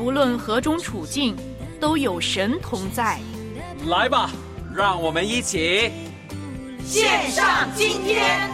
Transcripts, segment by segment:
不论何种处境，都有神同在。来吧，让我们一起献上今天。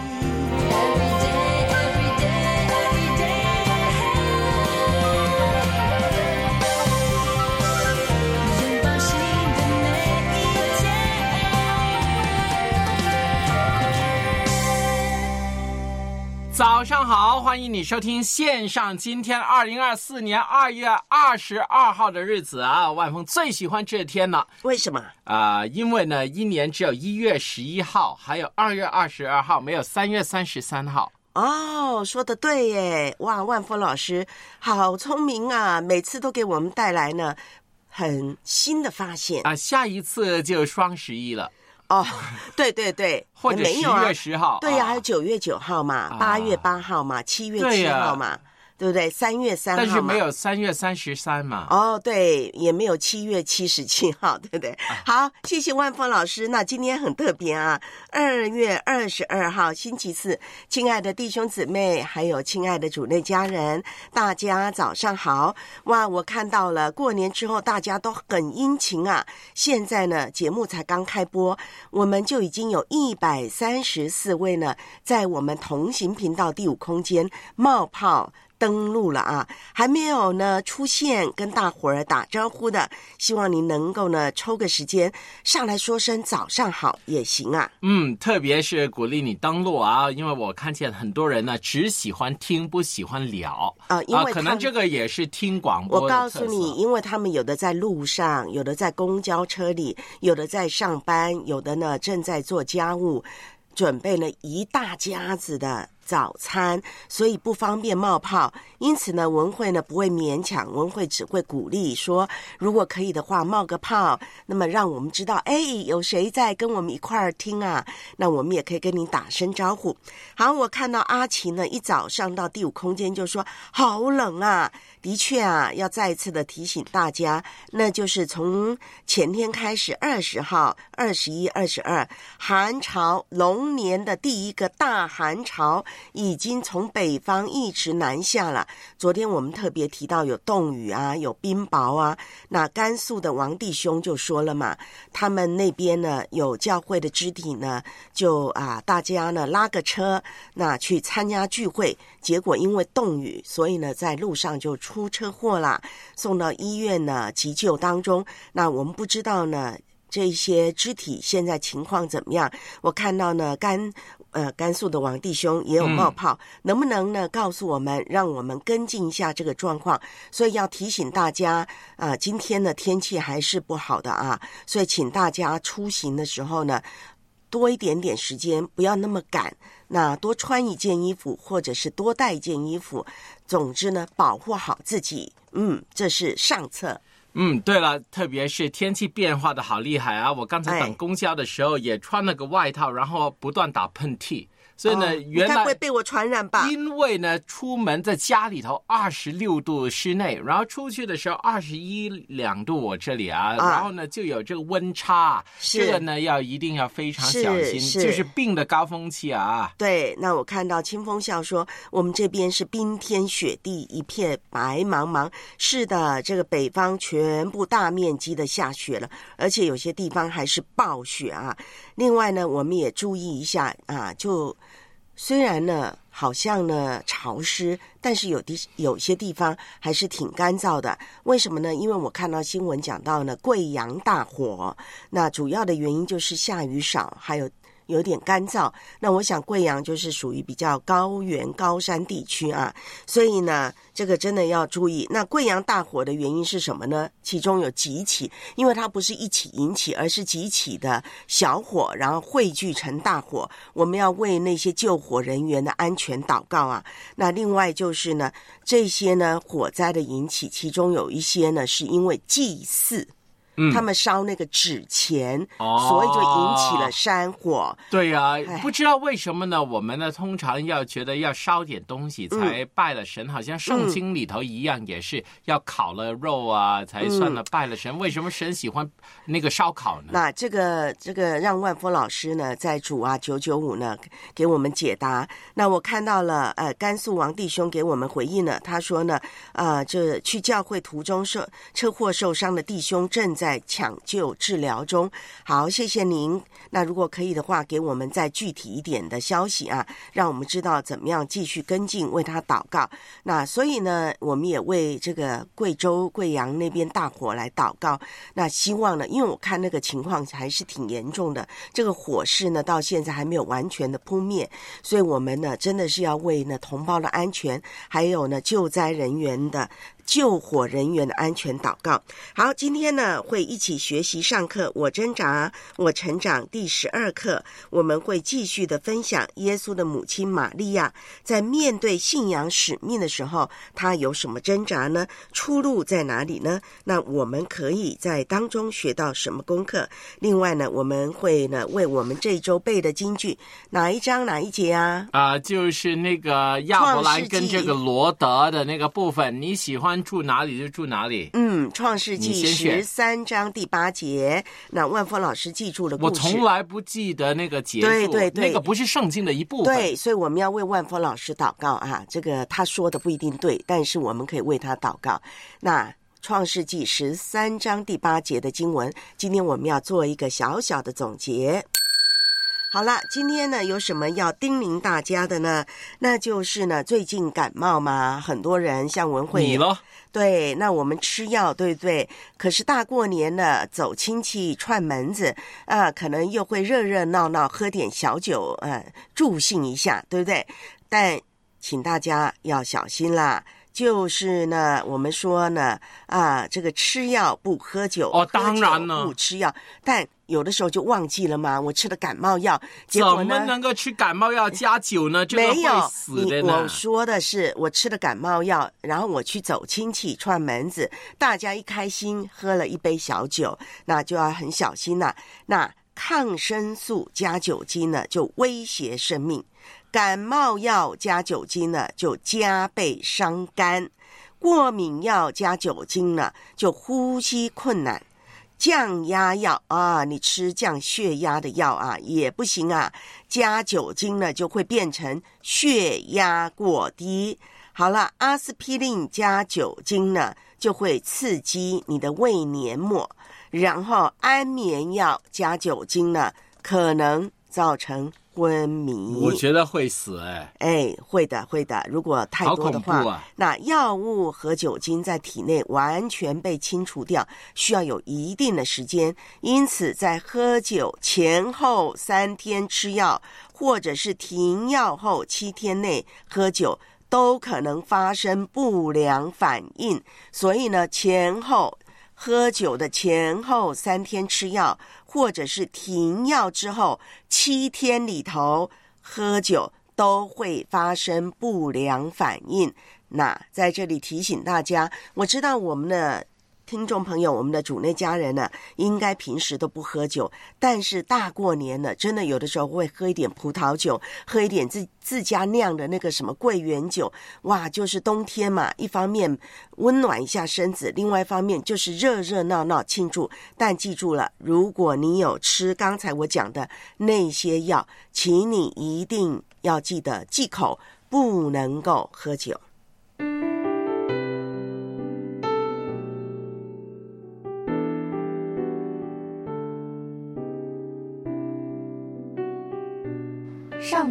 早上好，欢迎你收听线上今天二零二四年二月二十二号的日子啊，万峰最喜欢这天了为什么？啊、因为呢，一年只有一月十一号，还有二月二十二号，没有三月三十三号。哦，说的对耶！哇，万峰老师好聪明啊，每次都给我们带来呢很新的发现。啊、下一次就双十一了，哦，对对对，或者十没有啊。月，十号。对呀、啊还有九月九号嘛，啊。八月八号嘛，七月七号嘛，对不对？三月三号嘛，但是没有三月三十三嘛。哦，对，也没有七月七十七号，对不对？好，谢谢万峰老师。那今天很特别啊，二月二十二号星期四，亲爱的弟兄姊妹，还有亲爱的主内家人，大家早上好！哇，我看到了，过年之后大家都很殷勤啊。现在呢，节目才刚开播，我们就已经有一百三十四位呢，在我们同行频道第五空间冒泡。登录了啊，还没有呢出现跟大伙儿打招呼的，希望您能够呢抽个时间上来说声早上好也行啊。嗯，特别是鼓励你登录啊，因为我看见很多人呢只喜欢听，不喜欢聊啊因为可能这个也是听广播我告诉你，因为他们有的在路上，有的在公交车里，有的在上班，有的呢正在做家务，准备了一大家子的早餐，所以不方便冒泡。因此呢，文慧呢不会勉强，文慧只会鼓励说，如果可以的话，冒个泡，那么让我们知道，哎，有谁在跟我们一块儿听啊？那我们也可以跟你打声招呼。好，我看到阿奇呢，一早上到第五空间就说好冷啊。的确啊，要再次的提醒大家，那就是从前天开始，二十号、二十一、二十二，寒潮龙年的第一个大寒潮已经从北方一直南下了。昨天我们特别提到有冻雨啊，有冰雹啊。那甘肃的王弟兄就说了嘛，他们那边呢有教会的肢体呢，就啊大家呢拉个车，那去参加聚会，结果因为冻雨，所以呢在路上就出车祸啦，送到医院呢急救当中。那我们不知道呢。这些肢体现在情况怎么样？我看到呢，甘呃甘肃的王弟兄也有冒泡，能不能呢告诉我们，让我们跟进一下这个状况？所以要提醒大家啊、今天的天气还是不好的啊，所以请大家出行的时候呢，多一点点时间，不要那么赶。那多穿一件衣服，或者是多带一件衣服，总之呢，保护好自己。嗯，这是上策。嗯，对了，特别是天气变化的好厉害啊！我刚才哎等公交的时候也穿了个外套，然后不断打喷嚏，所以呢，哦原来不会被我传染吧？因为呢，出门在家里头二十六度室内，然后出去的时候二十一两度，我这里啊，啊然后呢就有这个温差，是这个呢要一定要非常小心，是就是病的高峰期啊。对，那我看到清风笑说，我们这边是冰天雪地，一片白茫茫。是的，这个北方全部大面积的下雪了，而且有些地方还是暴雪啊。另外呢，我们也注意一下啊，就虽然呢好像呢潮湿，但是有的有些地方还是挺干燥的。为什么呢？因为我看到新闻讲到呢，贵阳大火，那主要的原因就是下雨少，还有。有点干燥。那我想贵阳就是属于比较高原高山地区啊，所以呢，这个真的要注意。那贵阳大火的原因是什么呢？其中有几起，因为它不是一起引起，而是几起的小火，然后汇聚成大火。我们要为那些救火人员的安全祷告啊。那另外就是呢，这些呢火灾的引起，其中有一些呢是因为祭祀。嗯他们烧那个纸钱，哦所以就引起了山火。对呀、哎不知道为什么呢？我们呢通常要觉得要烧点东西才拜了神，好像圣经里头一样，也是要烤了肉啊才算了拜了神。为什么神喜欢那个烧烤呢？那这个这个让万峰老师呢，在主啊九九五呢给我们解答。那我看到了，呃，甘肃王弟兄给我们回应了，他说呢，啊、这去教会途中受车祸受伤的弟兄正在在抢救治疗中。好，谢谢您。那如果可以的话，给我们再具体一点的消息啊，让我们知道怎么样继续跟进，为他祷告。那所以呢，我们也为这个贵州贵阳那边大火来祷告。那希望呢，因为我看那个情况还是挺严重的，这个火势呢到现在还没有完全的扑灭，所以我们呢真的是要为呢同胞的安全，还有呢救灾人员的。救火人员的安全祷告。好，今天呢会一起学习上课，我挣扎，我成长第十二课，我们会继续的分享耶稣的母亲玛利亚在面对信仰使命的时候，她有什么挣扎呢？出路在哪里呢？那我们可以在当中学到什么功课？另外呢，我们会呢为我们这一周背的京剧哪一章哪一节啊？啊、就是那个亚伯兰跟这个罗德的那个部分，你喜欢住哪里就住哪里。嗯，《创世纪十三章第八节，那万峰老师记住了故我。从来不记得那个结束，对对对那个不是圣经的一部分。对，所以我们要为万峰老师祷告啊。这个他说的不一定对，但是我们可以为他祷告。那创世纪十三章第八节的经文，今天我们要做一个小小的总结。好了，今天呢有什么要叮咛大家的呢？那就是呢，最近感冒嘛，很多人像文慧你咯，对，那我们吃药，对不对？可是大过年的走亲戚串门子啊、可能又会热热闹闹喝点小酒，呃，助兴一下，对不对？但请大家要小心啦。就是呢，我们说呢，啊，这个吃药不喝酒，哦当然了不吃药，但有的时候就忘记了嘛。我吃了感冒药，结怎果呢？么能够吃感冒药加酒呢？这个没有，我。说的是我吃了感冒药，然后我去走亲戚串门子，大家一开心喝了一杯小酒，那就要很小心啦、那抗生素加酒精呢，就威胁生命；感冒药加酒精呢，就加倍伤肝；过敏药加酒精呢，就呼吸困难。降压药啊，你吃降血压的药啊也不行啊，加酒精呢就会变成血压过低。好了，阿司匹林加酒精呢就会刺激你的胃黏膜，然后安眠药加酒精呢可能造成昏迷。我觉得会死哎、哎，会的，会的。如果太多的话，那药物和酒精在体内完全被清除掉，需要有一定的时间。因此，在喝酒前后三天吃药，或者是停药后七天内喝酒，都可能发生不良反应。所以呢，前后。喝酒的前后三天吃药，或者是停药之后七天里头喝酒，都会发生不良反应。那在这里提醒大家，我知道我们的听众朋友，我们的主内家人呢，应该平时都不喝酒，但是大过年呢，真的有的时候会喝一点葡萄酒，喝一点自自家酿的那个什么桂圆酒，哇，就是冬天嘛，一方面温暖一下身子，另外一方面就是热热闹闹庆祝。但记住了，如果你有吃刚才我讲的那些药，请你一定要记得忌口，不能够喝酒。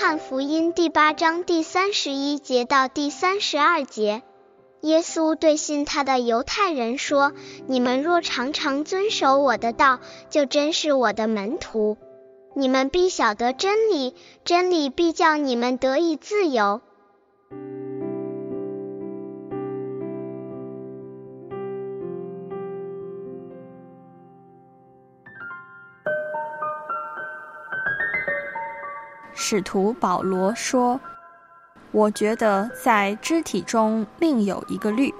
汉福音第八章第三十一节到第三十二节，耶稣对信他的犹太人说：“你们若常常遵守我的道，就真是我的门徒。你们必晓得真理，真理必叫你们得以自由。”使徒保罗说：“我觉得在肢体中另有一个律，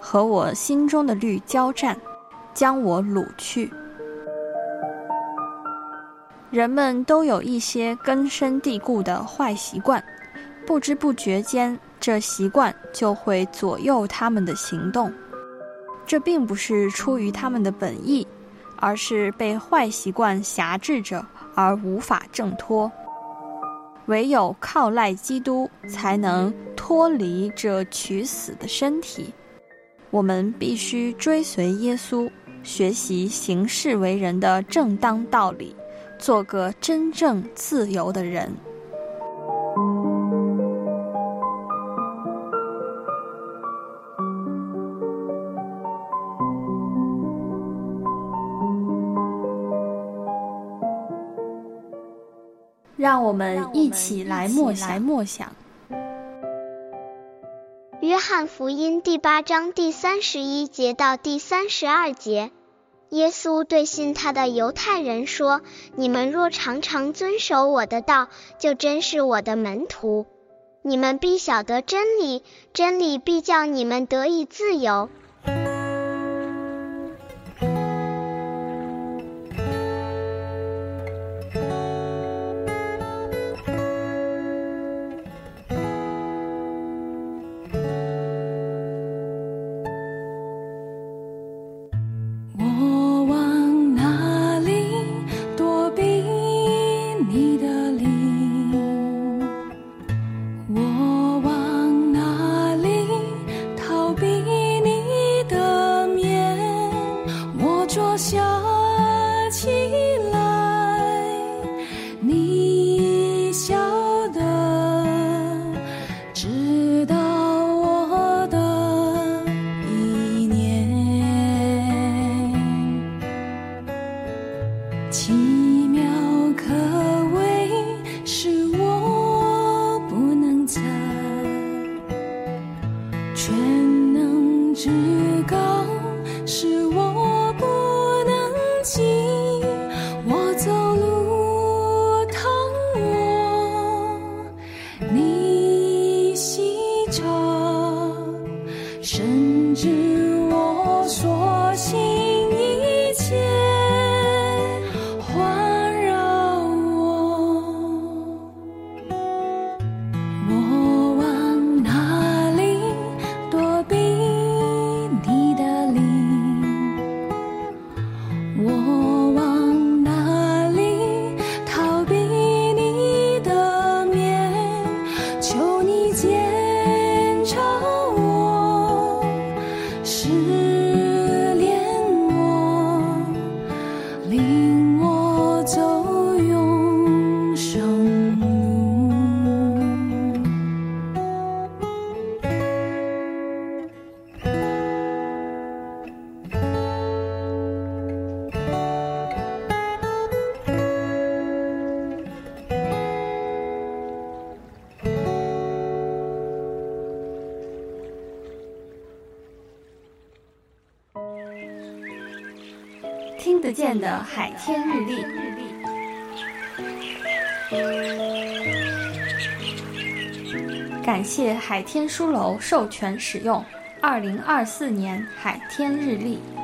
和我心中的律交战，将我掳去。”人们都有一些根深蒂固的坏习惯，不知不觉间，这习惯就会左右他们的行动。这并不是出于他们的本意，而是被坏习惯辖制着，而无法挣脱。唯有靠赖基督，才能脱离这取死的身体。我们必须追随耶稣，学习行事为人的正当道理，做个真正自由的人。让我们一起来默来默想。约翰福音第八章第三十一节到第三十二节，耶稣对信他的犹太人说：“你们若常常遵守我的道，就真是我的门徒。你们必晓得真理，真理必叫你们得以自由。”海天日历。感谢海天书楼授权使用二零二四年海天日历。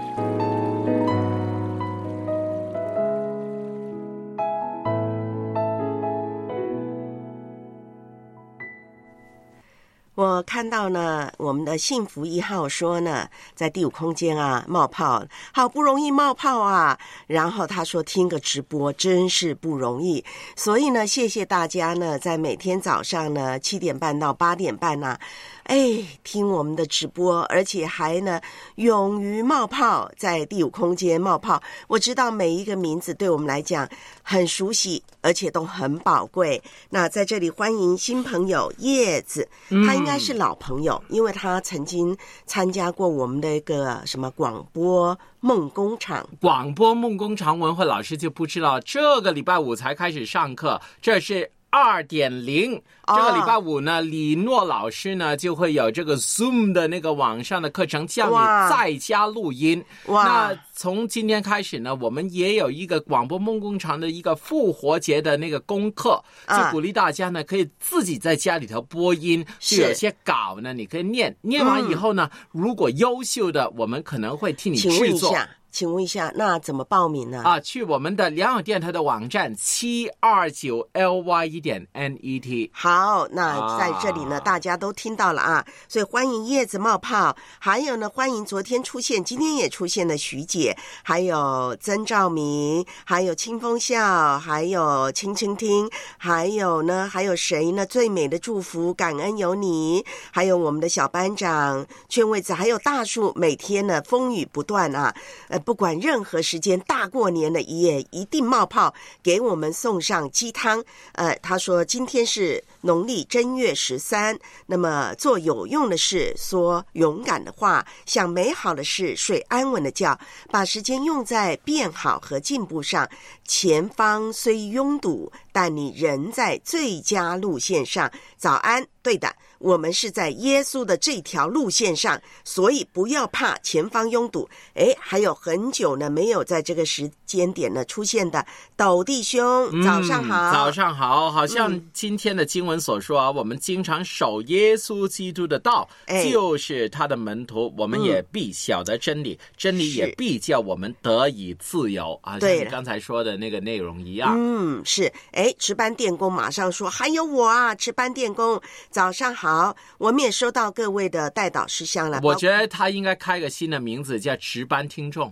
看到呢，我们的幸福一号说呢，在第五空间啊冒泡，好不容易冒泡啊。然后他说听个直播真是不容易，所以呢，谢谢大家呢，在每天早上呢七点半到八点半呢。哎，听我们的直播，而且还呢，勇于冒泡，在第五空间冒泡。我知道每一个名字对我们来讲很熟悉，而且都很宝贵。那在这里欢迎新朋友叶子，他应该是老朋友，因为他曾经参加过我们的一个什么广播梦工厂。广播梦工厂文慧老师就不知道，这个礼拜五才开始上课，这是。二点零，这个礼拜五呢，李诺老师呢就会有这个 Zoom 的那个网上的课程，叫你在家录音。哇！那从今天开始呢，我们也有一个广播梦工厂的一个复活节的那个功课，就鼓励大家呢可以自己在家里头播音，就有些稿呢你可以念，念完以后呢，如果优秀的，我们可能会替你制作。请问一下，那怎么报名呢？啊，去我们的良友电台的网站七二九 l y 一点 n e t。好，那在这里呢，大家都听到了啊，所以欢迎叶子冒泡，还有呢，欢迎昨天出现、今天也出现的徐姐，还有曾兆明，还有清风笑，还有轻轻听，还有呢，还有谁呢？最美的祝福，感恩有你，还有我们的小班长圈位子，还有大树，每天呢风雨不断啊，呃。不管任何时间，大过年的也一定冒泡给我们送上鸡汤。呃，他说今天是农历正月十三，那么做有用的事，说勇敢的话，想美好的事，睡安稳的觉，把时间用在变好和进步上。前方虽拥堵，但你仍在最佳路线上。早安，对的。我们是在耶稣的这条路线上，所以不要怕前方拥堵。哎，还有很久呢，没有在这个时间点呢出现的斗弟兄，早上好，早上好。好像今天的经文所说啊，我们经常守耶稣基督的道，就是他的门徒，我们也必晓得真理，真理也必叫我们得以自由啊。像你刚才说的那个内容一样。嗯，是。哎，值班电工马上说，还有我啊，值班电工，早上好。好，我们也收到各位的代导事项了。我觉得他应该开个新的名字，叫值班听众。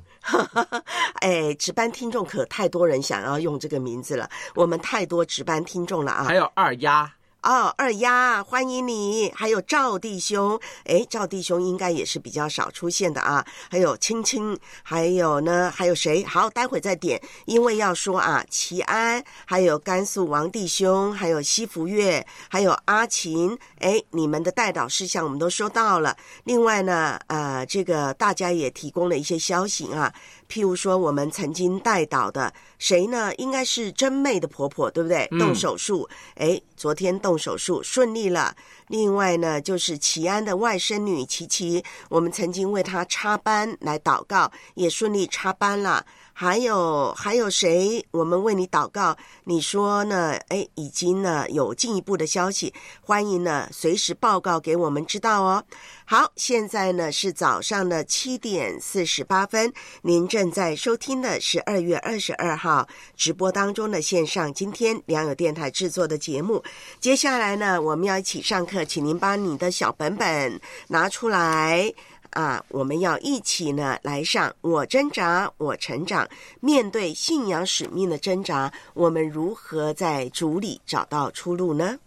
哎，值班听众可太多人想要用这个名字了，我们太多值班听众了啊！还有二丫。哦，二丫，欢迎你！还有赵弟兄，哎，赵弟兄应该也是比较少出现的啊。还有青青，还有呢，还有谁？好，待会再点，因为要说啊，齐安，还有甘肃王弟兄，还有西福月，还有阿琴，哎，你们的代导事项我们都收到了。另外呢，呃，这个大家也提供了一些消息啊。譬如说，我们曾经带导的谁呢？应该是真妹的婆婆，对不对？动手术，哎，昨天动手术顺利了。另外呢，就是齐安的外甥女琪琪，我们曾经为她插班来祷告，也顺利插班了。还有还有谁？我们为你祷告，你说呢？哎，已经呢有进一步的消息，欢迎呢随时报告给我们知道哦。好，现在呢是早上的七点四十八分，您正在收听的是二月二十二号直播当中的线上今天良友电台制作的节目。接下来呢，我们要一起上课，请您把你的小本本拿出来。啊，我们要一起呢来上。我挣扎，我成长。面对信仰使命的挣扎，我们如何在主里找到出路呢？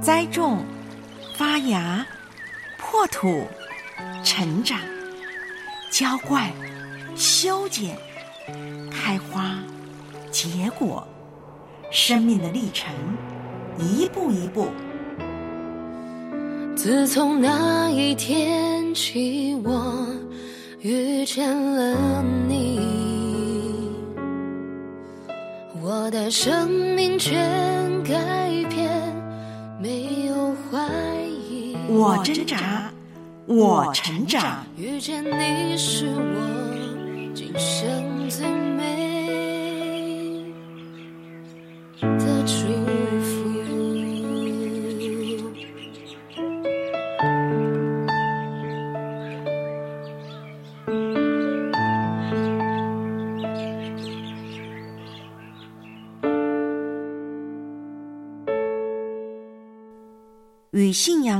栽种、发芽、破土、成长、浇灌、修剪、开花、结果，生命的历程，一步一步。自从那一天起，我遇见了你，我的生命全改变，没有怀疑。我挣扎，我成长。遇见你是我今生最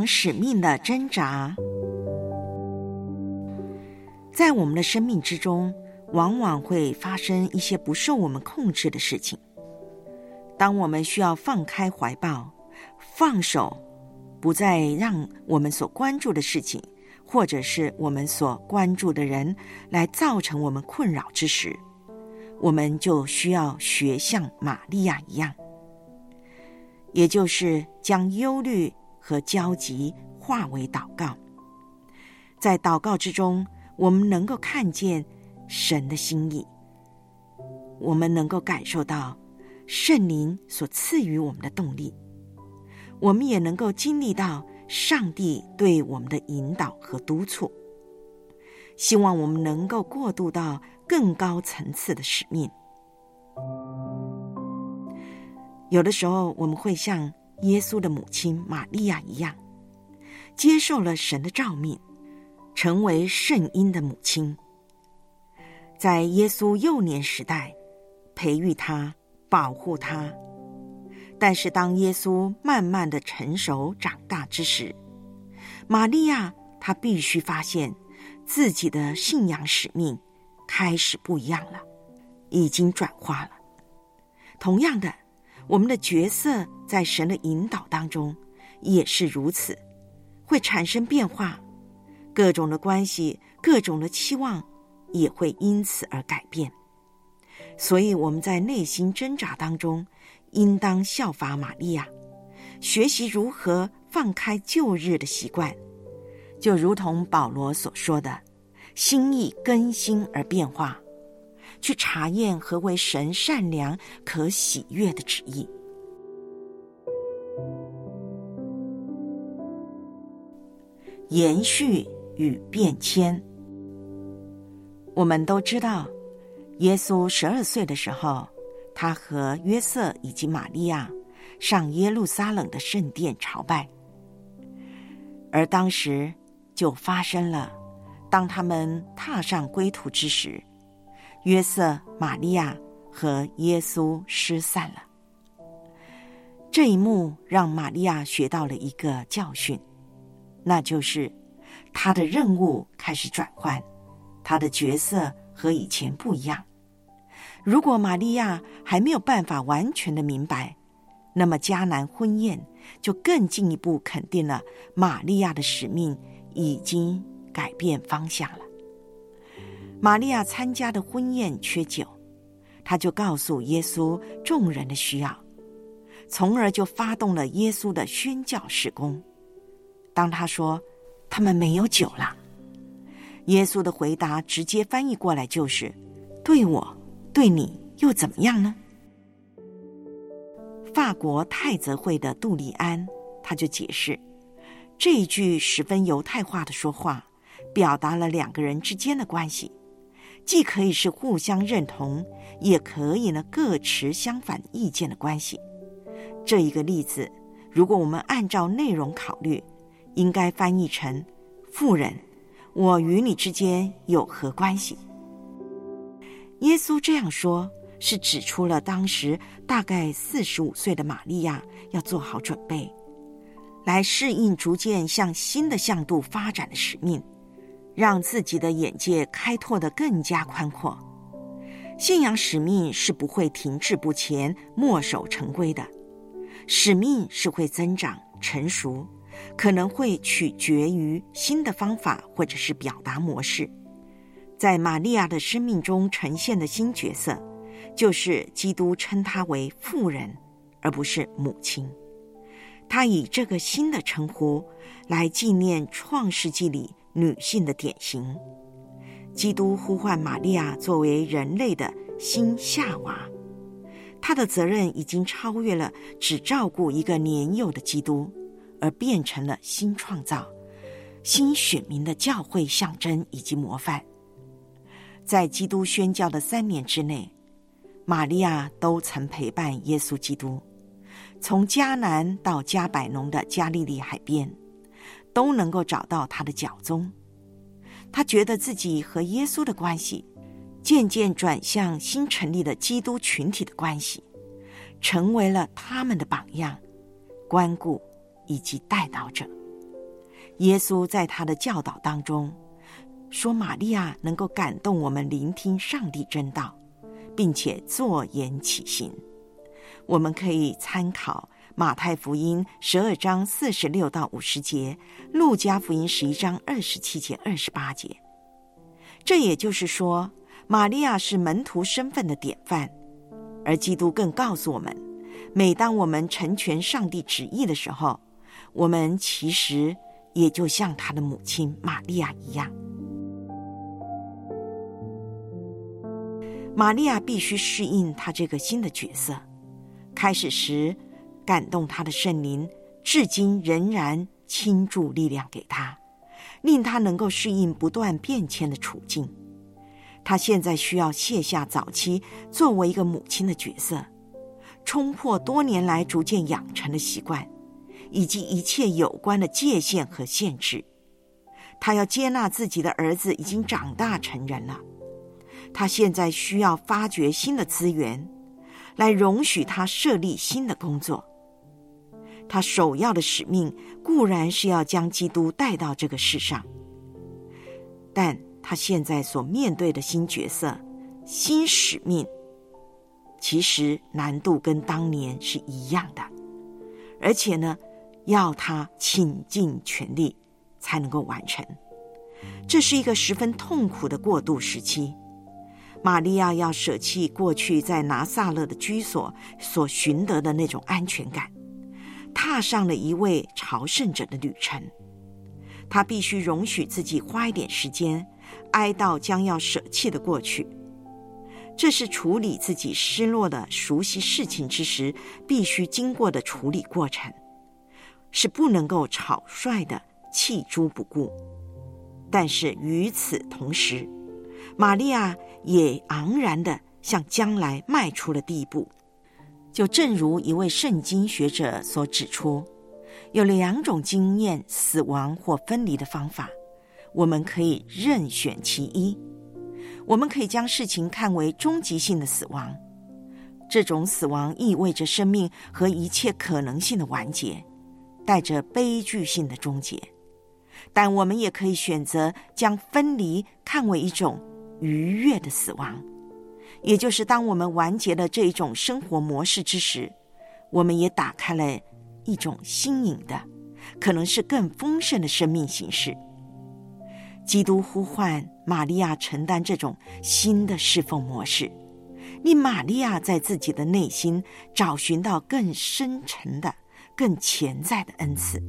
使命的挣扎。在我们的生命之中，往往会发生一些不受我们控制的事情。当我们需要放开怀抱，放手，不再让我们所关注的事情，或者是我们所关注的人，来造成我们困扰之时，我们就需要学像玛利亚一样，也就是将忧虑和焦急化为祷告，在祷告之中。我们能够看见神的心意，我们能够感受到圣灵所赐予我们的动力，我们也能够经历到上帝对我们的引导和督促。希望我们能够过渡到更高层次的使命。有的时候，我们会像耶稣的母亲玛利亚一样，接受了神的召命。成为圣婴的母亲，在耶稣幼年时代培育他、保护他。但是，当耶稣慢慢的成熟长大之时，玛利亚她必须发现自己的信仰使命开始不一样了，已经转化了。同样的，我们的角色在神的引导当中也是如此，会产生变化。各种的关系，各种的期望，也会因此而改变。所以我们在内心挣扎当中，应当效法玛利亚，学习如何放开旧日的习惯，就如同保罗所说的，心意更新而变化，去查验何为神善良可喜悦的旨意。延续。与变迁，我们都知道，耶稣十二岁的时候，他和约瑟以及玛利亚上耶路撒冷的圣殿朝拜，而当时就发生了，当他们踏上归途之时，约瑟、玛利亚和耶稣失散了。这一幕让玛利亚学到了一个教训，那就是。他的任务开始转换，他的角色和以前不一样。如果玛利亚还没有办法完全的明白，那么迦南婚宴就更进一步肯定了玛利亚的使命已经改变方向了。玛利亚参加的婚宴缺酒，他就告诉耶稣众人的需要，从而就发动了耶稣的宣教事工。当他说。他们没有酒了。耶稣的回答直接翻译过来就是：“对我，对你又怎么样呢？”法国泰泽会的杜利安他就解释，这一句十分犹太化的说话，表达了两个人之间的关系，既可以是互相认同，也可以呢各持相反意见的关系。这一个例子，如果我们按照内容考虑。应该翻译成“妇人，我与你之间有何关系？”耶稣这样说，是指出了当时大概四十五岁的玛利亚要做好准备，来适应逐渐向新的向度发展的使命，让自己的眼界开拓的更加宽阔。信仰使命是不会停滞不前、墨守成规的，使命是会增长成熟。可能会取决于新的方法或者是表达模式。在玛利亚的生命中呈现的新角色，就是基督称她为妇人，而不是母亲。他以这个新的称呼来纪念创世纪里女性的典型。基督呼唤玛利亚作为人类的新夏娃，她的责任已经超越了只照顾一个年幼的基督。而变成了新创造、新选民的教会象征以及模范。在基督宣教的三年之内，玛利亚都曾陪伴耶稣基督，从迦南到加百农的加利利海边，都能够找到他的脚踪。他觉得自己和耶稣的关系渐渐转向新成立的基督群体的关系，成为了他们的榜样，关顾。以及带导者。耶稣在他的教导当中说：“玛利亚能够感动我们聆听上帝真道，并且坐言起行。”我们可以参考马太福音十二章四十六到五十节，路加福音十一章二十七节、二十八节。这也就是说，玛利亚是门徒身份的典范，而基督更告诉我们：每当我们成全上帝旨意的时候，我们其实也就像他的母亲玛利亚一样。玛利亚必须适应他这个新的角色。开始时，感动他的圣灵，至今仍然倾注力量给他，令他能够适应不断变迁的处境。他现在需要卸下早期作为一个母亲的角色，冲破多年来逐渐养成的习惯，以及一切有关的界限和限制。他要接纳自己的儿子已经长大成人了，他现在需要发掘新的资源。来容许他设立新的工作。他首要的使命固然是要将基督带到这个世上，但他现在所面对的新角色、新使命，其实难度跟当年是一样的，而且呢，要他倾尽全力才能够完成。这是一个十分痛苦的过渡时期。玛利亚要舍弃过去在拿撒勒的居所所寻得的那种安全感，踏上了一位朝圣者的旅程。他必须容许自己花一点时间哀悼将要舍弃的过去，这是处理自己失落的熟悉事情之时必须经过的处理过程，是不能够草率的弃诸不顾。但是与此同时，玛利亚也昂然的向将来迈出了第一步。就正如一位圣经学者所指出，有两种经验死亡或分离的方法，我们可以任选其一。我们可以将事情看为终极性的死亡，这种死亡意味着生命和一切可能性的完结，带着悲剧性的终结。但我们也可以选择将分离看为一种。愉悦的死亡，也就是当我们完结了这一种生活模式之时，我们也打开了一种新颖的，可能是更丰盛的生命形式。基督呼唤玛利亚承担这种新的侍奉模式，令玛利亚在自己的内心找寻到更深沉的、更潜在的恩赐。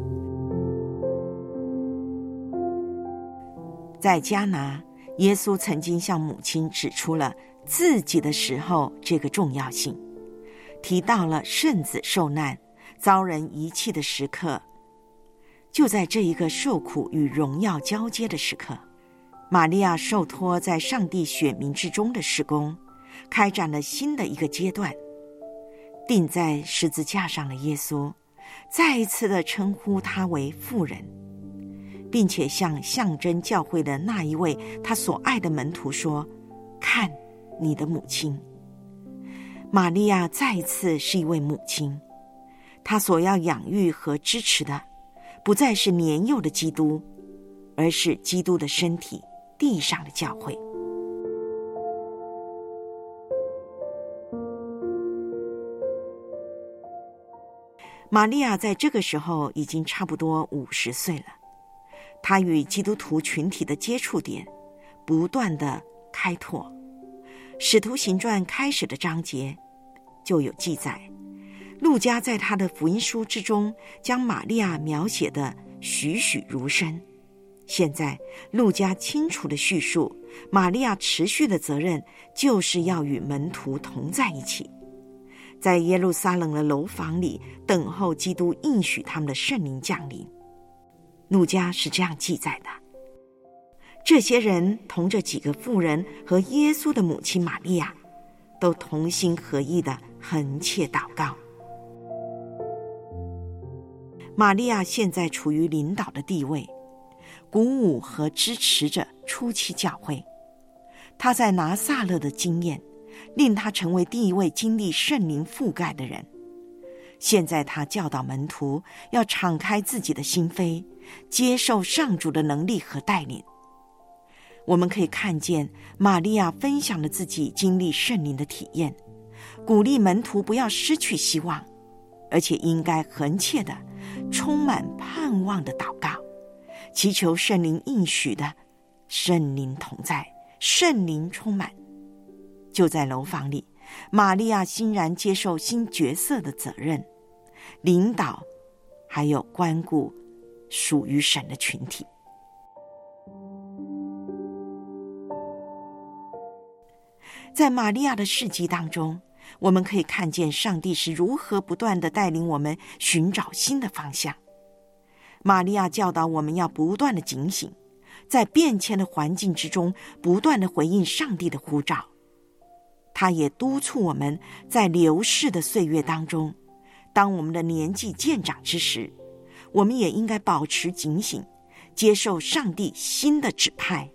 在加拿。耶稣曾经向母亲指出了自己的时候这个重要性，提到了圣子受难、遭人遗弃的时刻。就在这一个受苦与荣耀交接的时刻，玛利亚受托在上帝选民之中的施工，开展了新的一个阶段。钉在十字架上的耶稣，再一次的称呼他为妇人。并且向象征教会的那一位他所爱的门徒说：“看，你的母亲。”玛利亚再一次是一位母亲，她所要养育和支持的，不再是年幼的基督，而是基督的身体，地上的教会。玛利亚在这个时候已经差不多五十岁了。她与基督徒群体的接触点不断的开拓，《使徒行传》开始的章节就有记载。路加在他的福音书之中将玛利亚描写的栩栩如生。现在，路加清楚的叙述，玛利亚持续的责任就是要与门徒同在一起，在耶路撒冷的楼房里等候基督应许他们的圣灵降临。路加是这样记载的：这些人同这几个妇人和耶稣的母亲玛利亚，都同心合意的横切祷告。玛利亚现在处于领导的地位，鼓舞和支持着初期教会。他在拿撒勒的经验，令他成为第一位经历圣灵覆盖的人。现在他教导门徒要敞开自己的心扉，接受上主的能力和带领。我们可以看见玛利亚分享了自己经历圣灵的体验，鼓励门徒不要失去希望，而且应该恒切的、充满盼望的祷告，祈求圣灵应许的圣灵同在，圣灵充满。就在楼房里，玛利亚欣然接受新角色的责任，领导，还有关顾属于神的群体。在玛利亚的事迹当中，我们可以看见上帝是如何不断的带领我们寻找新的方向。玛利亚教导我们要不断的警醒，在变迁的环境之中，不断的回应上帝的呼召。他也督促我们在流逝的岁月当中，当我们的年纪渐长之时，我们也应该保持警醒，接受上帝新的指派。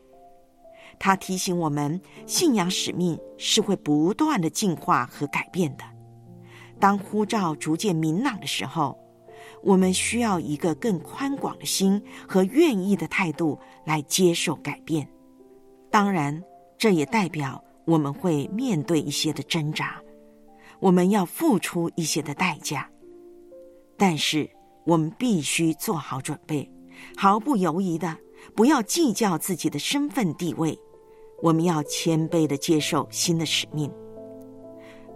他提醒我们，信仰使命是会不断的进化和改变的。当呼召逐渐明朗的时候，我们需要一个更宽广的心和愿意的态度来接受改变。当然，这也代表我们会面对一些的挣扎，我们要付出一些的代价。但是，我们必须做好准备，毫不犹豫的，不要计较自己的身份地位。我们要谦卑的接受新的使命。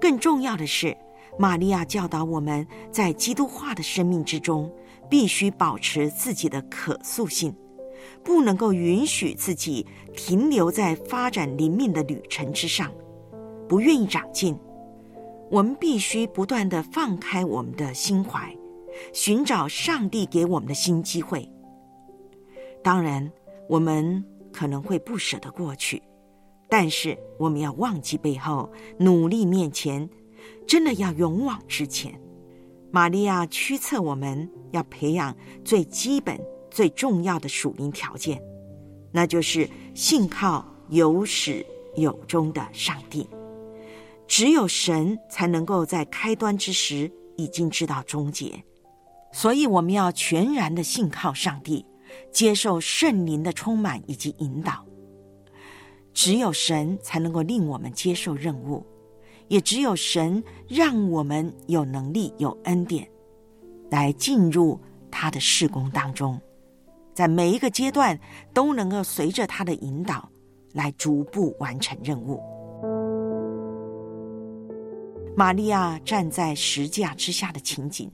更重要的是，玛利亚教导我们在基督化的生命之中，必须保持自己的可塑性，不能够允许自己停留在发展灵命的旅程之上，不愿意长进。我们必须不断的放开我们的心怀，寻找上帝给我们的新机会。当然，我们可能会不舍得过去。但是我们要忘记背后，努力面前，真的要勇往直前。玛利亚驱策我们要培养最基本、最重要的属灵条件，那就是信靠有始有终的上帝。只有神才能够在开端之时已经知道终结，所以我们要全然的信靠上帝，接受圣灵的充满以及引导。只有神才能够令我们接受任务，也只有神让我们有能力、有恩典，来进入他的事工当中，在每一个阶段都能够随着他的引导，来逐步完成任务。玛利亚站在石架之下的情景。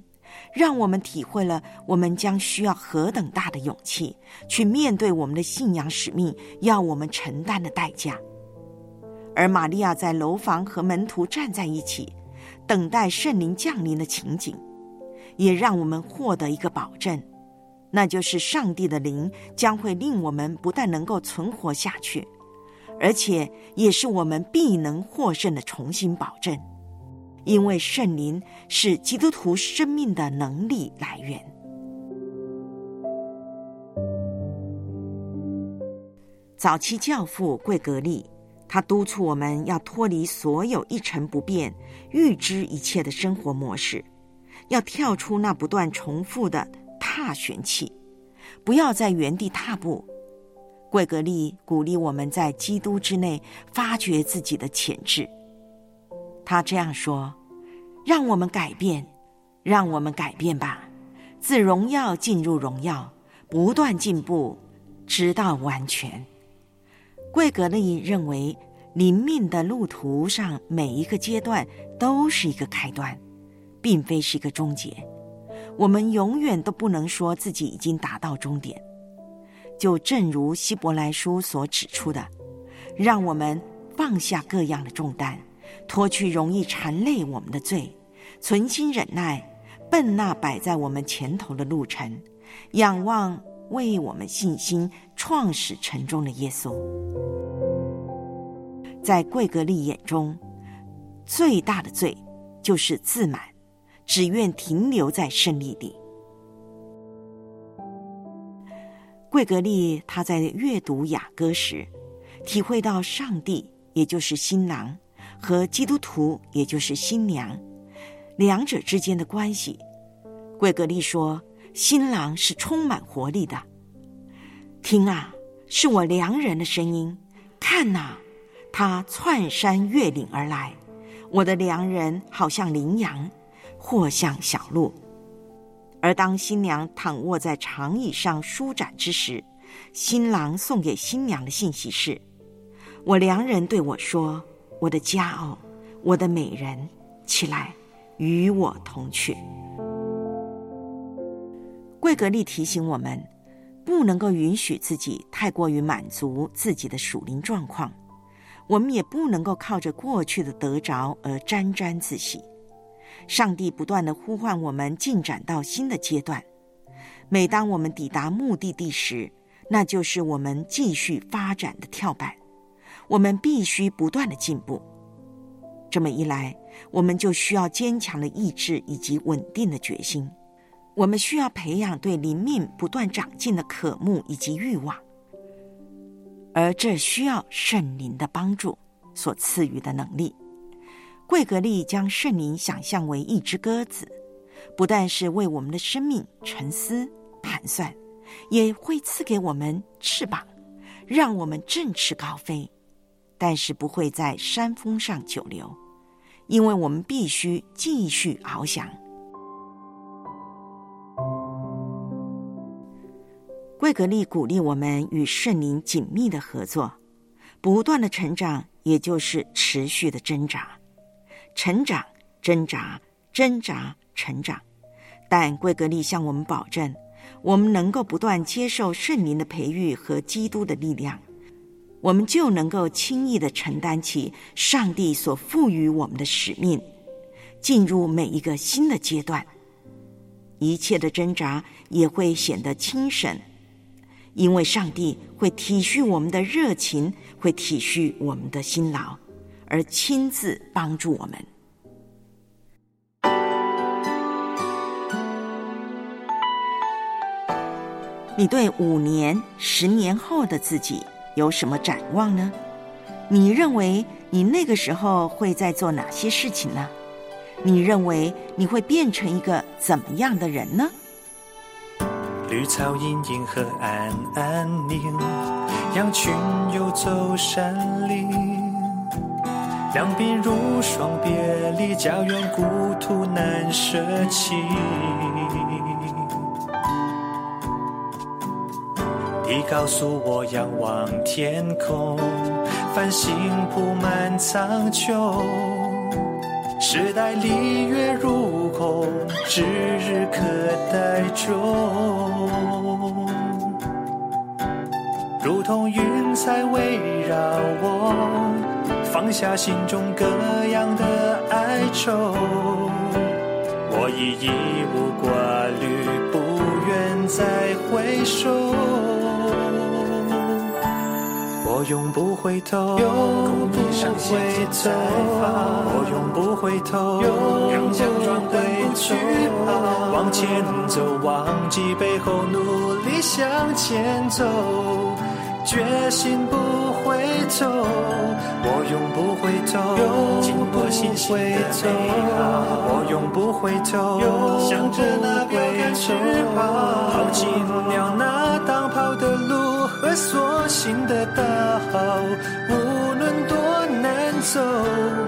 让我们体会了我们将需要何等大的勇气去面对我们的信仰使命要我们承担的代价。而玛利亚在楼房和门徒站在一起，等待圣灵降临的情景，也让我们获得一个保证，那就是上帝的灵将会令我们不但能够存活下去，而且也是我们必能获胜的重新保证。因为圣灵是基督徒生命的能力来源。早期教父贵格利，他督促我们要脱离所有一成不变、预知一切的生活模式，要跳出那不断重复的踏旋器，不要在原地踏步。贵格利鼓励我们在基督之内发掘自己的潜质。他这样说：“让我们改变，让我们改变吧，自荣耀进入荣耀，不断进步，直到完全。”贵格利认为，灵命的路途上每一个阶段都是一个开端，并非是一个终结。我们永远都不能说自己已经达到终点。就正如希伯来书所指出的，让我们放下各样的重担。脱去容易缠累我们的罪，存心忍耐，奔那摆在我们前头的路程，仰望为我们信心创始成终的耶稣。在贵格利眼中，最大的罪就是自满，只愿停留在胜利里。贵格利他在阅读雅歌时，体会到上帝，也就是新郎。和基督徒，也就是新娘，两者之间的关系。贵格利说：“新郎是充满活力的。听啊，是我良人的声音。看呐，他窜山越岭而来。我的良人好像羚羊，或像小鹿。而当新娘躺卧在长椅上舒展之时，新郎送给新娘的信息是：我良人对我说：‘我的佳偶，我的美人，起来，与我同去。’”桂格利提醒我们，不能够允许自己太过于满足自己的属灵状况，我们也不能够靠着过去的得着而沾沾自喜。上帝不断的呼唤我们进展到新的阶段，每当我们抵达目的地时，那就是我们继续发展的跳板。我们必须不断的进步。这么一来，我们就需要坚强的意志以及稳定的决心。我们需要培养对灵命不断长进的渴慕以及欲望，而这需要圣灵的帮助所赐予的能力。贵格利将圣灵想象为一只鸽子，不但是为我们的生命沉思盘算，也会赐给我们翅膀，让我们振翅高飞。但是不会在山峰上久留，因为我们必须继续翱翔。贵格利鼓励我们与圣灵紧密的合作，不断的成长，也就是持续的挣扎、成长、挣扎、挣扎、成长。但贵格利向我们保证，我们能够不断接受圣灵的培育和基督的力量，我们就能够轻易的承担起上帝所赋予我们的使命，进入每一个新的阶段。一切的挣扎也会显得轻省。因为上帝会体恤我们的热情，会体恤我们的辛劳，而亲自帮助我们。你对五年、十年后的自己有什么展望呢？你认为你那个时候会在做哪些事情呢？你认为你会变成一个怎么样的人呢？绿草茵茵，河岸安宁，羊群游走山林。两鬓如霜，别离家园，故土难舍弃。你告诉我，仰望天空，繁星铺满苍穹。时代里月如虹，指日可待中。如同云彩围绕我，放下心中各样的哀愁。我已义无挂虑，不愿再回首。我永不回头，永不回头，我永不回头，永不回去怕，往前走，忘记背后，努力向前走，决心不回头。我永不回头，经过心回头，我永不回头，向着那标杆直跑，跑进了那当跑的路。和所行的大道，无论多难走，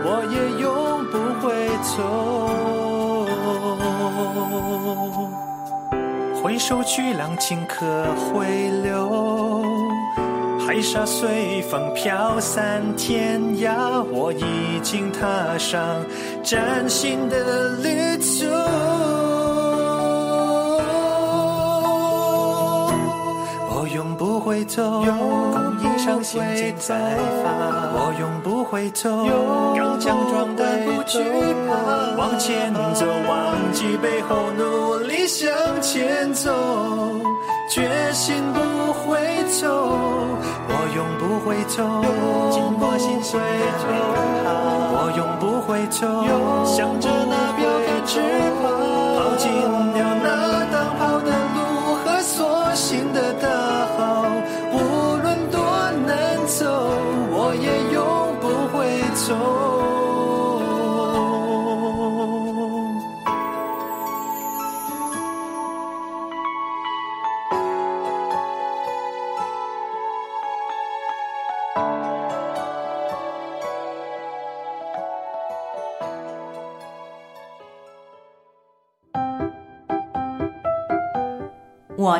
我也永不回头。回首去，浪顷可回流，海沙随风飘散天涯，我已经踏上崭新的旅途。我永不回头，公益上心间再发，我永不回头，刚强壮胆不惧怕，往前走，忘记背后，努力向前走，决心不回头，我永不回头，经过心碎后，我永不回头，向着那标杆直跑，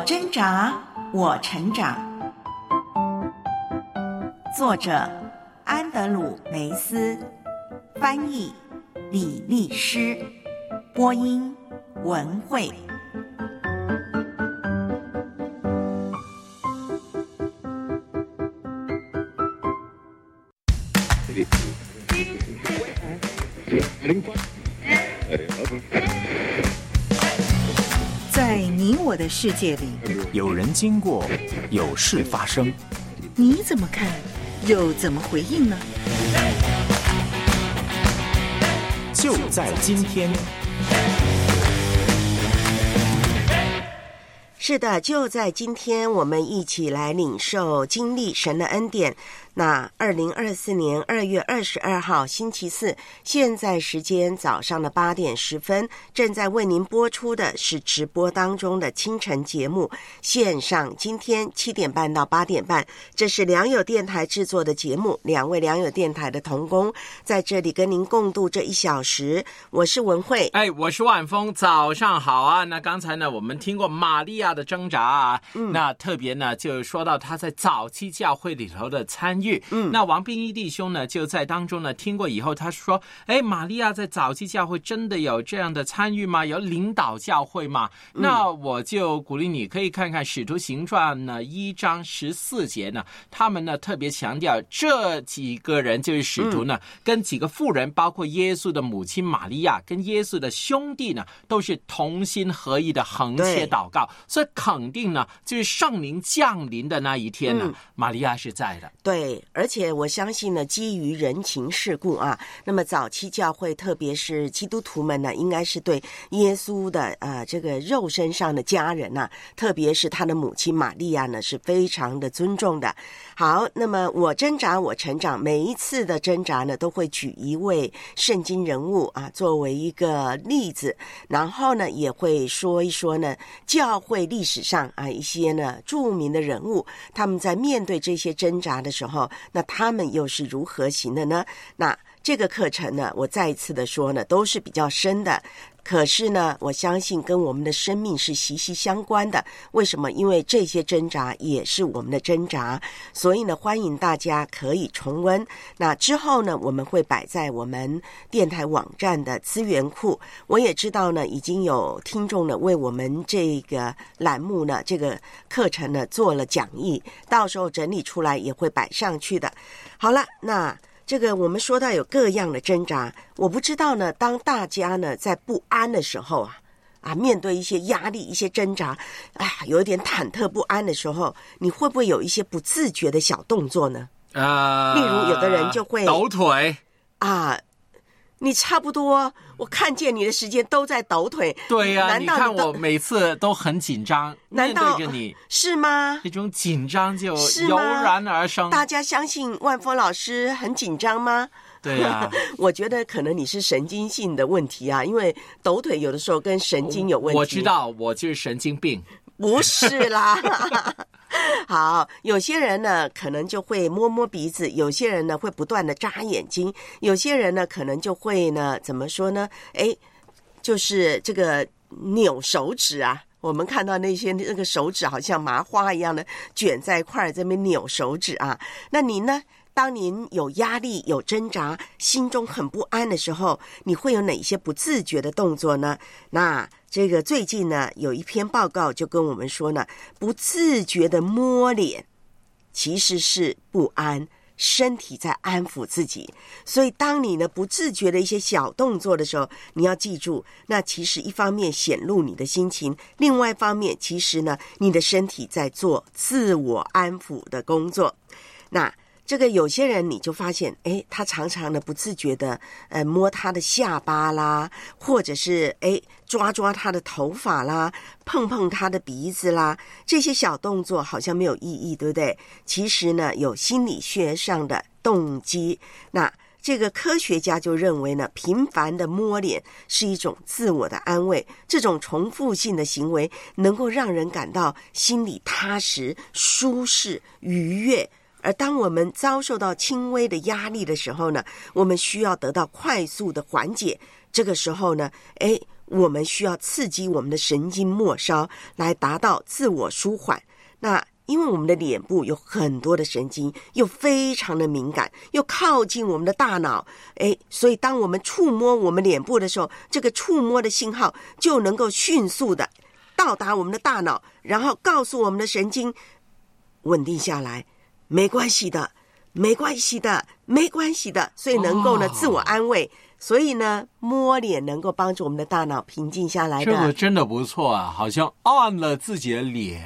挣扎，我成长。作者：安德鲁·梅斯，翻译：李丽诗，播音：文慧。你我的世界里，有人经过，有事发生，你怎么看，又怎么回应呢？就在今天。是的，就在今天，我们一起来领受经历神的恩典。那二零二四年二月二十二号星期四，现在时间早上的八点十分，正在为您播出的是直播当中的清晨节目线上。今天七点半到八点半，这是良友电台制作的节目，两位良友电台的童工在这里跟您共度这一小时。我是文慧，哎，我是万峰，早上好啊。那刚才呢，我们听过玛利亚的挣扎啊，嗯那特别呢，就说到他在早期教会里头的参与。嗯那王冰一弟兄呢，就在当中呢听过以后，他说：“哎，玛利亚在早期教会真的有这样的参与吗？有领导教会吗？”嗯那我就鼓励你可以看看《使徒行传》呢一章十四节呢，他们呢特别强调这几个人就是使徒呢，跟几个妇人，包括耶稣的母亲玛利亚，跟耶稣的兄弟呢，都是同心合意的横切祷告，所以肯定呢，就是圣灵降临的那一天呢，嗯玛利亚是在的。对，而且我相信呢，基于人情世故啊，那么早期教会，特别是基督徒们呢，应该是对耶稣的啊这个肉身上的家人呐、特别是他的母亲玛利亚呢，是非常的尊重的。好，那么我挣扎，我成长，每一次的挣扎呢，都会举一位圣经人物啊作为一个例子，然后呢，也会说一说呢教会历史上啊一些呢著名的人物，他们在面对这些挣扎的时候，那他们又是如何行的呢？那这个课程呢，我再一次的说呢，都是比较深的。可是呢，我相信跟我们的生命是息息相关的。为什么？因为这些挣扎也是我们的挣扎，所以呢，欢迎大家可以重温。那之后呢，我们会摆在我们电台网站的资源库。我也知道呢，已经有听众呢为我们这个栏目呢这个课程呢做了讲义，到时候整理出来也会摆上去的。好了，那。这个我们说到有各样的挣扎，我不知道呢。当大家呢在不安的时候啊，啊，面对一些压力、一些挣扎，哎呀，有一点忐忑不安的时候，你会不会有一些不自觉的小动作呢？呃，例如有的人就会抖腿，啊，你差不多，我看见你的时间都在抖腿。对呀、你难道我每次都很紧张，难道对着你，是吗？这种紧张就是油吗然而生。大家相信万峰老师很紧张吗？对呀、我觉得可能你是神经性的问题啊，因为抖腿有的时候跟神经有问题。我知道，我就是神经病。不是啦。好，有些人呢可能就会摸摸鼻子，有些人呢会不断的眨眼睛，有些人呢可能就会呢怎么说呢？哎，就是这个扭手指啊。我们看到那些那个手指好像麻花一样的卷在一块儿，这边扭手指啊。那您呢？当您有压力、有挣扎、心中很不安的时候，你会有哪些不自觉的动作呢？那这个最近呢，有一篇报告就跟我们说呢，不自觉的摸脸其实是不安，身体在安抚自己。所以，当你呢不自觉的一些小动作的时候，你要记住，那其实一方面显露你的心情，另外一方面其实呢，你的身体在做自我安抚的工作。那这个有些人你就发现，哎，他常常的不自觉的，呃，摸他的下巴啦，或者是哎抓抓他的头发啦，碰碰他的鼻子啦，这些小动作好像没有意义，对不对？其实呢，有心理学上的动机。那这个科学家就认为呢，频繁的摸脸是一种自我的安慰，这种重复性的行为能够让人感到心里踏实、舒适、愉悦。而当我们遭受到轻微的压力的时候呢，我们需要得到快速的缓解。这个时候呢，哎，我们需要刺激我们的神经末梢来达到自我舒缓。那因为我们的脸部有很多的神经，又非常的敏感，又靠近我们的大脑，哎，所以当我们触摸我们脸部的时候，这个触摸的信号就能够迅速的到达我们的大脑，然后告诉我们的神经稳定下来，没关系的，没关系的，没关系的，所以能够呢、哦自我安慰。所以呢，摸脸能够帮助我们的大脑平静下来的。这个真的不错啊，好像按了自己的脸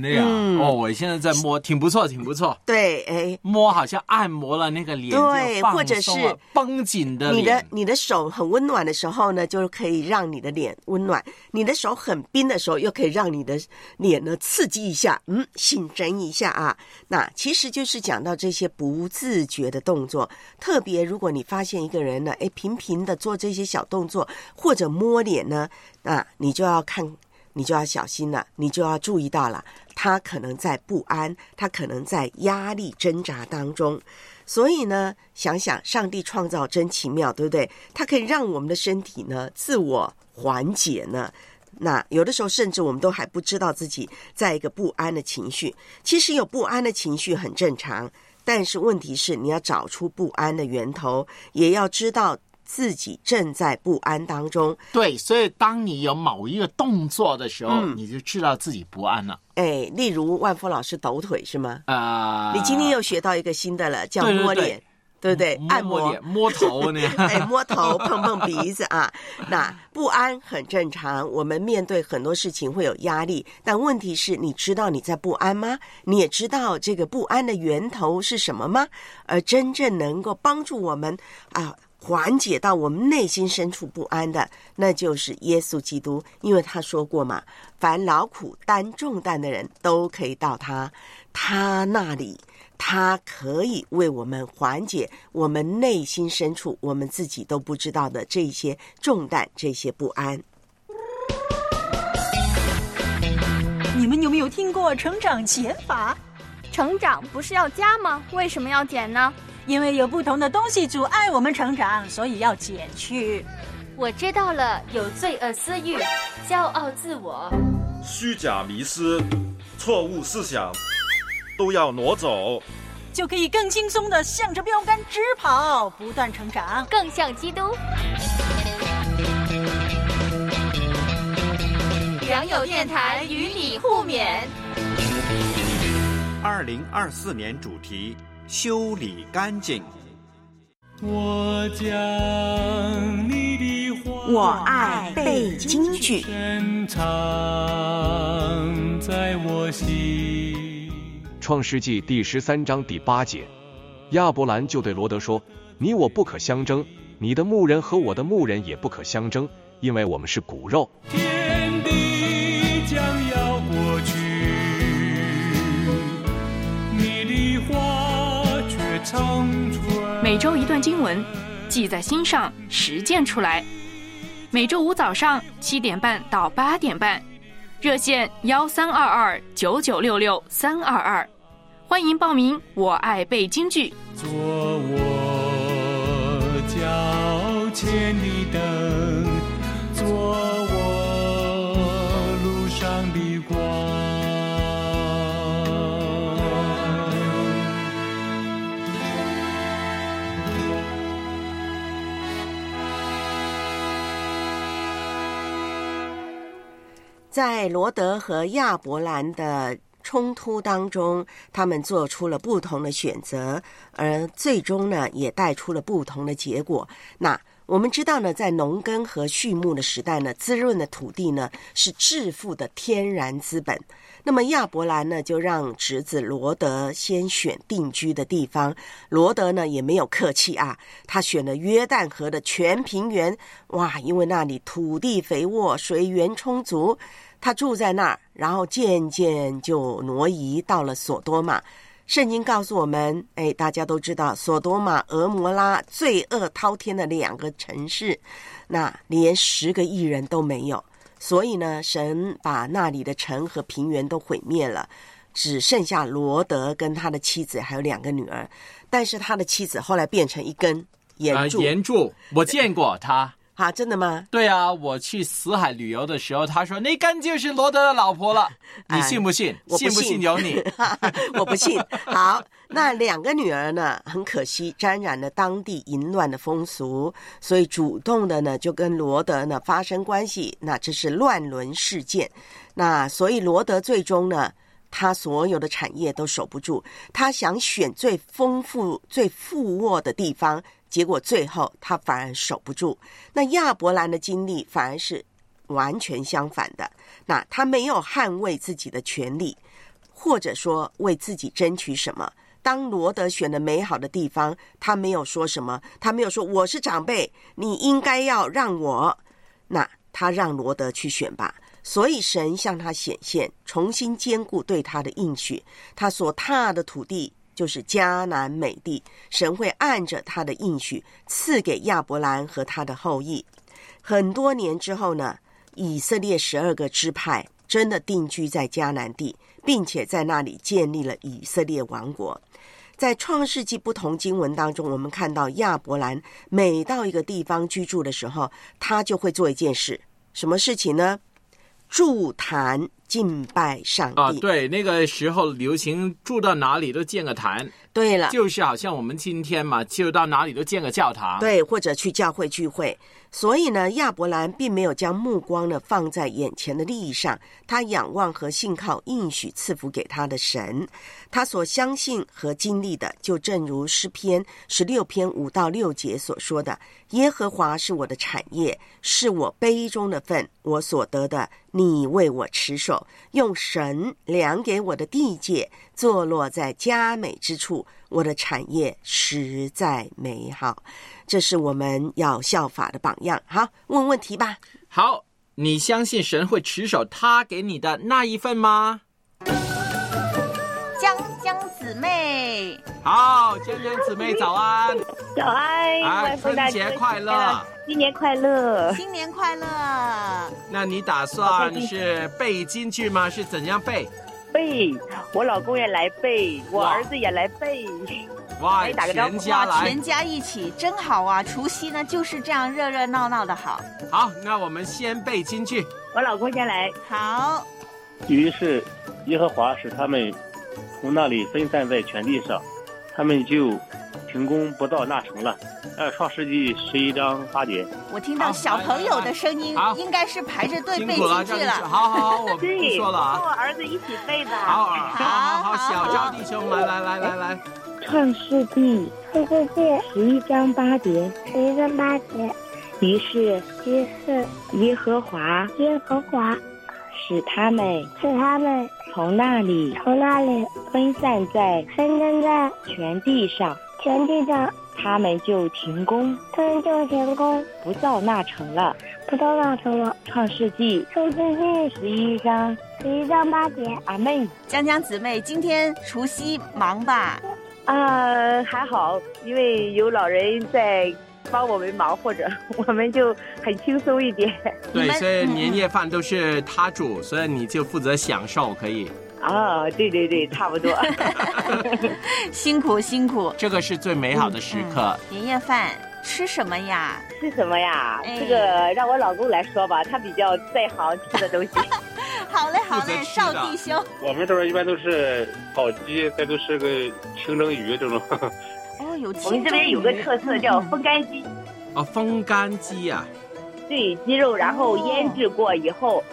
那样。嗯哦，我现在在摸，挺不错，挺不错。对，哎，摸好像按摩了那个脸，对或者是绷紧的你的。你的手很温暖的时候呢，就可以让你的脸温暖；你的手很冰的时候，又可以让你的脸呢刺激一下，嗯，醒神一下啊。那其实就是讲到这些不自觉的动作，特别如果你发现一个人呢，哎，频频的做这些小动作或者摸脸呢，那你就要看。你就要小心了，你就要注意到了，他可能在不安，他可能在压力挣扎当中。所以呢，想想上帝创造真奇妙，对不对？它可以让我们的身体呢自我缓解呢。那有的时候，甚至我们都还不知道自己在一个不安的情绪。其实有不安的情绪很正常，但是问题是你要找出不安的源头，也要知道自己正在不安当中。对，所以当你有某一个动作的时候，嗯你就知道自己不安了。哎，例如万峰老师抖腿是吗？啊、你今天又学到一个新的了，叫对对对摸脸。对不对？按摩脸、摸头呢？哎，摸头、碰碰鼻子啊，那不安很正常。我们面对很多事情会有压力，但问题是，你知道你在不安吗？你也知道这个不安的源头是什么吗？而真正能够帮助我们啊。缓解到我们内心深处不安的，那就是耶稣基督，因为他说过嘛：“凡劳苦担重担的人都可以到他他那里，他可以为我们缓解我们内心深处我们自己都不知道的这些重担、这些不安。你们有没有听过成长减法？成长不是要加吗？为什么要减呢？因为有不同的东西阻碍我们成长，所以要减去。我知道了，有罪恶私欲、骄傲自我、虚假迷失、错误思想，都要挪走。就可以更轻松的向着标杆直跑，不断成长，更像基督。良友电台与你互勉。二零二四年主题：修理干净。我将你的话，我爱背京剧，深藏在我心。创世纪第十三章第八节，亚伯兰就对罗德说：“你我不可相争，你的牧人和我的牧人也不可相争，因为我们是骨肉。”天每周一段经文，记在心上，实践出来。每周五早上七点半到八点半，热线幺三二二九九六六三二二，欢迎报名。我爱背京剧。做我脚前的在罗德和亚伯兰的冲突当中，他们做出了不同的选择，而最终呢，也带出了不同的结果。那我们知道呢，在农耕和畜牧的时代呢，滋润的土地呢是致富的天然资本。那么亚伯兰呢，就让侄子罗德先选定居的地方。罗德呢也没有客气啊，他选了约旦河的全平原。哇，因为那里土地肥沃，水源充足，他住在那儿，然后渐渐就挪移到了索多玛。圣经告诉我们，哎，大家都知道，索多玛、俄摩拉罪恶滔天的两个城市，那连十个艺人都没有。所以呢，神把那里的城和平原都毁灭了，只剩下罗德跟他的妻子还有两个女儿。但是他的妻子后来变成一根岩柱，啊、岩柱，我见过他。哈，真的吗？对啊，我去死海旅游的时候，他说那根就是罗德的老婆了，你信不信？我不信不信由你。我不信。好，那两个女儿呢？很可惜，沾染了当地淫乱的风俗，所以主动的呢就跟罗德呢发生关系。那这是乱伦事件。那所以罗德最终呢，他所有的产业都守不住，他想选最丰富、最富沃的地方，结果最后他反而守不住。那亚伯兰的经历反而是完全相反的。那他没有捍卫自己的权利。或者说为自己争取什么？当罗德选了美好的地方，他没有说什么，他没有说我是长辈，你应该要让我。那他让罗德去选吧。所以神向他显现，重新兼顾对他的应许。他所踏的土地就是迦南美地，神会按着他的应许赐给亚伯兰和他的后裔。很多年之后呢，以色列十二个支派真的定居在迦南地。并且在那里建立了以色列王国。在创世纪不同经文当中，我们看到亚伯兰每到一个地方居住的时候，他就会做一件事，什么事情呢？筑坛敬拜上帝。啊，对，那个时候流行住到哪里都建个坛。对了，就是好像我们今天嘛，就到哪里都建个教堂。对，或者去教会聚会。所以呢，亚伯兰并没有将目光呢放在眼前的利益上，他仰望和信靠应许赐福给他的神。他所相信和经历的，就正如诗篇十六篇五到六节所说的：“耶和华是我的产业，是我杯中的份，我所得的，你为我持守，用神量给我的地界，坐落在佳美之处，我的产业实在美好。”这是我们要效法的榜样。好，问问题吧。好，你相信神会持守他给你的那一份吗？江江姊妹，好，江江姊妹早安，早安，啊，春节快乐，新年快乐，新年快乐。那你打算是背京剧吗？是怎样背？背，我老公也来背，我儿子也来背。哇，打个招呼，哇，全家一起真好啊！除夕呢就是这样热热闹闹的好。好，那我们先背京剧，我老公先来。好。于是，耶和华使他们从那里分散在全地上，他们就停工不到那成了。呃，创世纪十一章八节。我听到小朋友的声音，应该是排着队背京剧了。好好好，我不说了啊。跟我儿子一起背的。好，好，好，好，小招弟兄，来来来来来。创世纪，创世纪十一章八节，十一章八节。于是，于是耶和华，耶和华使他们，使他们从那里，从那里分散在，分散在全地上，全地上，他们就停工，他们就停工，不造那城了，不造那城了。创世纪，创世纪十一章，十一章八节。阿妹，江江姊妹，今天除夕忙吧？啊，还好，因为有老人在帮我们忙，或者我们就很轻松一点。对，所以年夜饭都是他煮，所以你就负责享受，可以。啊，对对对，差不多。辛苦辛苦，这个是最美好的时刻。年夜饭吃什么呀？吃什么呀？这个让我老公来说吧，他比较在行吃的东西。好嘞，好嘞，少弟兄。我们这边一般都是烤鸡，再都是个清蒸鱼这种。哦，有我们这边有个特色叫风干鸡。哦，风干鸡呀。对，鸡肉然后腌制过以后，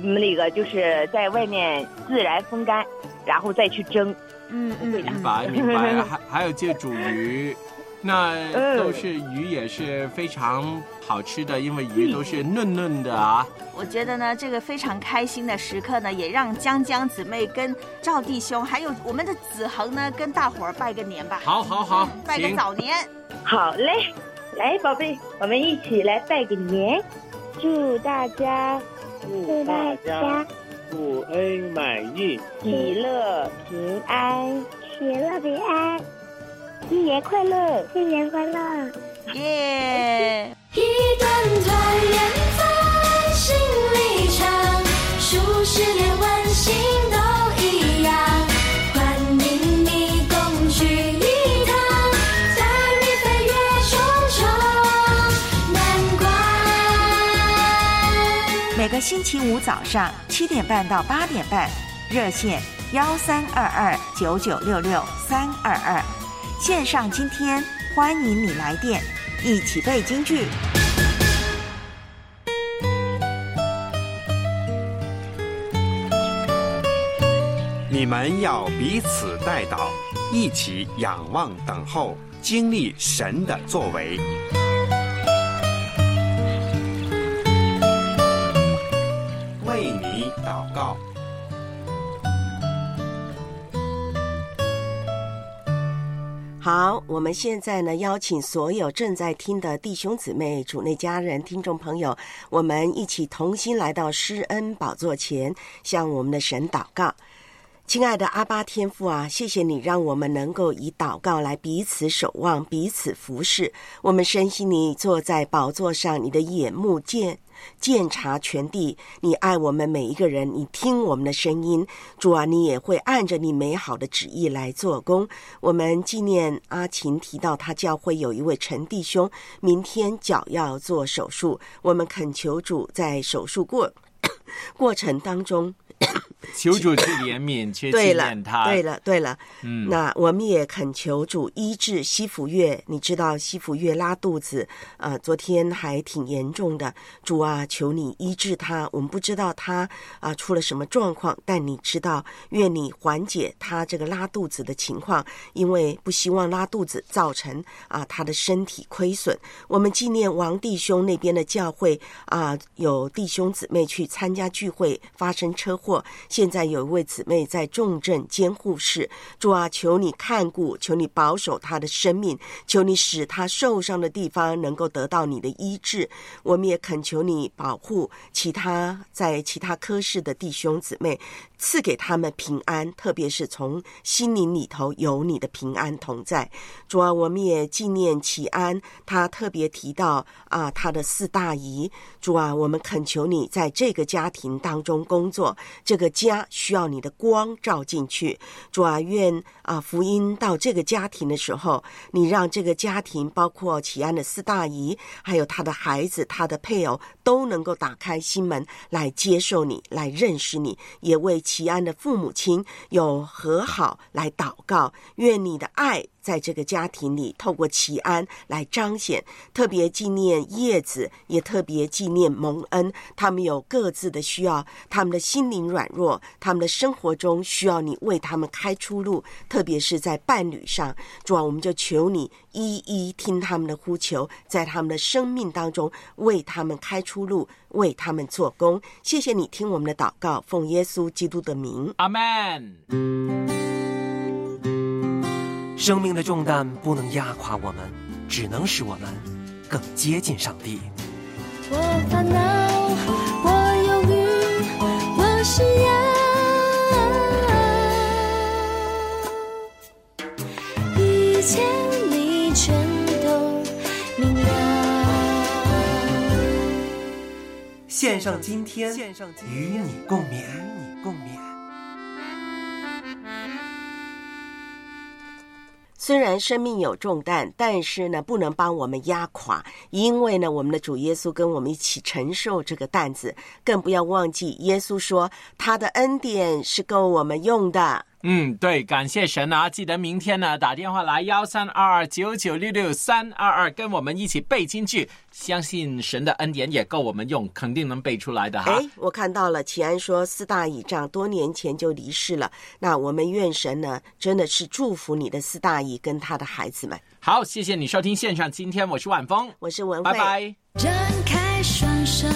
那个就是在外面自然风干，然后再去蒸。嗯嗯，明白明白。还还有就煮鱼。那都是鱼，也是非常好吃的，因为鱼都是嫩嫩的啊。我觉得呢，这个非常开心的时刻呢，也让江江姊妹跟赵弟兄，还有我们的子恒呢，跟大伙儿拜个年吧。好，好，好，拜个早年。好嘞，来，宝贝，我们一起来拜个年，祝大家，祝大家福恩满意，喜乐平安，喜乐平安。新年快乐，新年快乐，耶！一段团圆在心里唱，数十年温馨都星期五早上七点半到八点半，热线幺三二二九九六六三二二，线上今天欢迎你来电，一起背京剧。你们要彼此带祷，一起仰望等候，经历神的作为。祷告。好，我们现在呢，邀请所有正在听的弟兄姊妹、主内家人、听众朋友，我们一起同心来到施恩宝座前，向我们的神祷告。亲爱的阿巴天父啊，谢谢你让我们能够以祷告来彼此守望、彼此服侍。我们深信你坐在宝座上，你的眼目见鉴察全地，你爱我们每一个人，你听我们的声音。主啊，你也会按着你美好的旨意来做工。我们纪念阿琴提到他教会有一位陈弟兄，明天脚要做手术，我们恳求主在手术过 过程当中。求主去怜悯，去纪对了念，他。对了，对了，嗯那我们也恳求主医治西福月。你知道西福月拉肚子，呃，昨天还挺严重的。主啊，求你医治他。我们不知道他啊、出了什么状况，但你知道，愿你缓解他这个拉肚子的情况，因为不希望拉肚子造成啊、他的身体亏损。我们纪念王弟兄那边的教会啊、有弟兄姊妹去参加聚会，发生车祸，现在有一位姊妹在重症监护室。主啊，求你看顾，求你保守她的生命，求你使她受伤的地方能够得到你的医治。我们也恳求你保护其他在其他科室的弟兄姊妹，赐给他们平安，特别是从心灵里头有你的平安同在。主啊，我们也纪念齐安，他特别提到啊，他的四大姨。主啊，我们恳求你在这个家庭当中工作，这个家需要你的光照进去。主啊，愿啊福音到这个家庭的时候，你让这个家庭包括齐安的四大姨，还有他的孩子、他的配偶，都能够打开心门来接受你，来认识你，也为齐安的父母亲有和好来祷告。愿你的爱。在这个家庭里，透过齐安来彰显，特别纪念叶子，也特别纪念蒙恩。他们有各自的需要，他们的心灵软弱，他们的生活中需要你为他们开出路，特别是在伴侣上。主啊，我们就求你一一听他们的呼求，在他们的生命当中为他们开出路，为他们做工。谢谢你听我们的祷告，奉耶稣基督的名，阿门。生命的重担不能压垮我们，只能使我们更接近上帝。我烦恼，我忧郁，我需要一切你全都明了。献上今天，与你共勉，与你共勉。虽然生命有重担，但是呢，不能帮我们压垮，因为呢，我们的主耶稣跟我们一起承受这个担子。更不要忘记，耶稣说他的恩典是够我们用的。嗯，对，感谢神啊！记得明天呢打电话来幺三二二九九六六三二二，跟我们一起背京剧。相信神的恩典也够我们用，肯定能背出来的哈。哎，我看到了，齐安说四大倚仗多年前就离世了。那我们愿神呢，真的是祝福你的四大姨跟他的孩子们。好，谢谢你收听线上，今天我是晚风，我是文慧，拜拜。张开双手。